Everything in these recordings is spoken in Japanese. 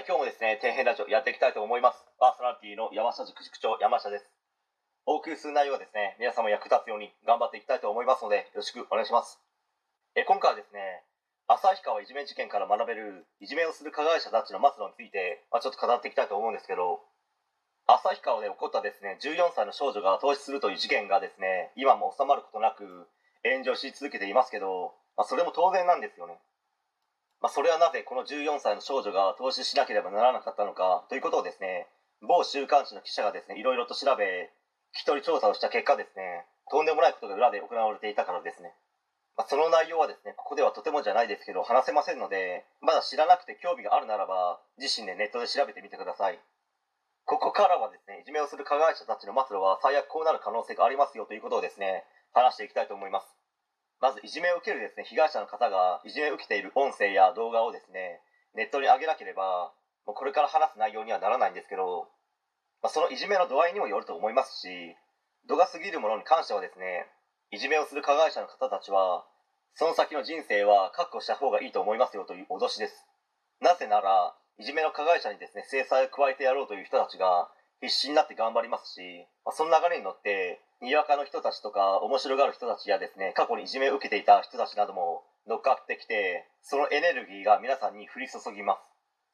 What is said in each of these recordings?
はい、今日もですね、底辺ラジオやっていきたいと思います。パーソナリティの山下塾塾長、山下です。お送りする内容はですね、皆様役立つように頑張っていきたいと思いますので、よろしくお願いします。え今回はですね、旭川いじめ事件から学べるいじめをする加害者たちの末路について、まあ、ちょっと語っていきたいと思うんですけど、旭川で起こったですね、14歳の少女が投資するという事件がですね、今も収まることなく炎上し続けていますけど、まあ、それも当然なんですよね。まあ、それはなぜこの14歳の少女が投資しなければならなかったのかということをですね某週刊誌の記者がですねいろいろと調べ聞き取り調査をした結果ですねとんでもないことが裏で行われていたからですね、まあ、その内容はですねここではとてもじゃないですけど話せませんのでまだ知らなくて興味があるならば自身でネットで調べてみてください。ここからはですねいじめをする加害者たちの末路は最悪こうなる可能性がありますよということをですね話していきたいと思います。まずいじめを受けるですね被害者の方がいじめを受けている音声や動画をですねネットに上げなければもうこれから話す内容にはならないんですけど、まあ、そのいじめの度合いにもよると思いますし度が過ぎるものに関してはですねいじめをする加害者の方たちはその先の人生は確保した方がいいと思いますよという脅しです。なぜならいじめの加害者にですね制裁を加えてやろうという人たちが必死になって頑張りますし、まあ、その流れに乗ってにわかの人たちとか面白がる人たちやですね過去にいじめを受けていた人たちなども乗っかってきてそのエネルギーが皆さんに降り注ぎます。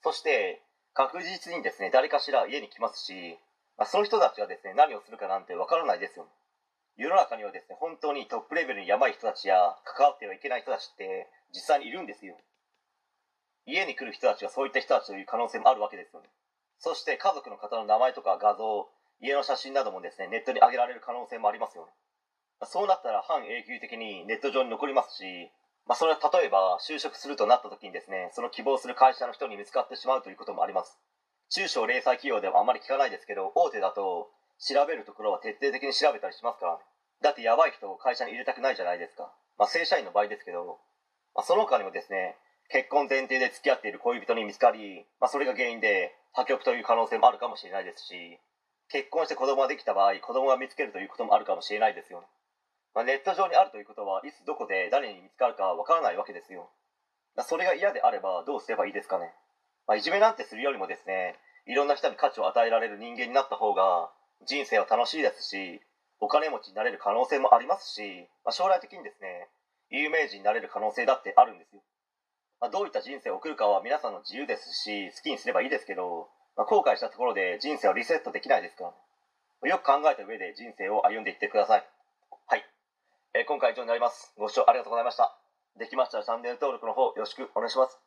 そして確実にですね誰かしら家に来ますし、まあ、その人たちがですね何をするかなんてわからないですよ。世の中にはですね本当にトップレベルにやばい人たちや関わってはいけない人たちって実際にいるんですよ。家に来る人たちがそういった人たちという可能性もあるわけですよね。そして家族の方の名前とか画像家の写真などもですねネットに上げられる可能性もありますよね。そうなったら半永久的にネット上に残りますし、まあ、それは例えば就職するとなった時にですねその希望する会社の人に見つかってしまうということもあります。中小零細企業ではあまり聞かないですけど大手だと調べるところは徹底的に調べたりしますからね。だってやばい人を会社に入れたくないじゃないですか、まあ、正社員の場合ですけど、まあ、その他にもですね結婚前提で付き合っている恋人に見つかり、まあ、それが原因で破局という可能性もあるかもしれないですし結婚して子供ができた場合子供が見つけるということもあるかもしれないですよね、まあ、ネット上にあるということはいつどこで誰に見つかるかわからないわけですよ、まあ、それが嫌であればどうすればいいですかね、まあ、いじめなんてするよりもですねいろんな人に価値を与えられる人間になった方が人生は楽しいですしお金持ちになれる可能性もありますし、まあ、将来的にですね有名人になれる可能性だってあるんですよ。まあ、どういった人生を送るかは皆さんの自由ですし好きにすればいいですけど、まあ、後悔したところで人生をリセットできないですか？らよく考えた上で人生を歩んでいってください。はい、えー、今回以上になります。ご視聴ありがとうございました。できましたらチャンネル登録の方よろしくお願いします。